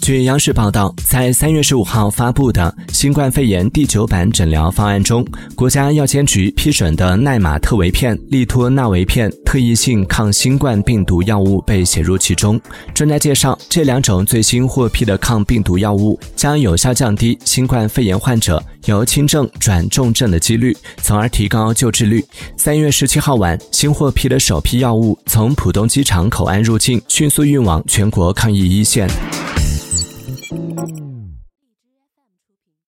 据央视报道，在三月十五号发布的新冠肺炎第九版诊疗方案中，国家药监局批准的奈玛特韦片、利托那韦片特异性抗新冠病毒药物被写入其中。专家介绍，这两种最新获批的抗病毒药物将有效降低新冠肺炎患者由轻症转重症的几率，从而提高救治率。三月十七号晚，新获批的首批药物从浦东机场口岸入境，迅速运往全国抗疫一线。Thank you.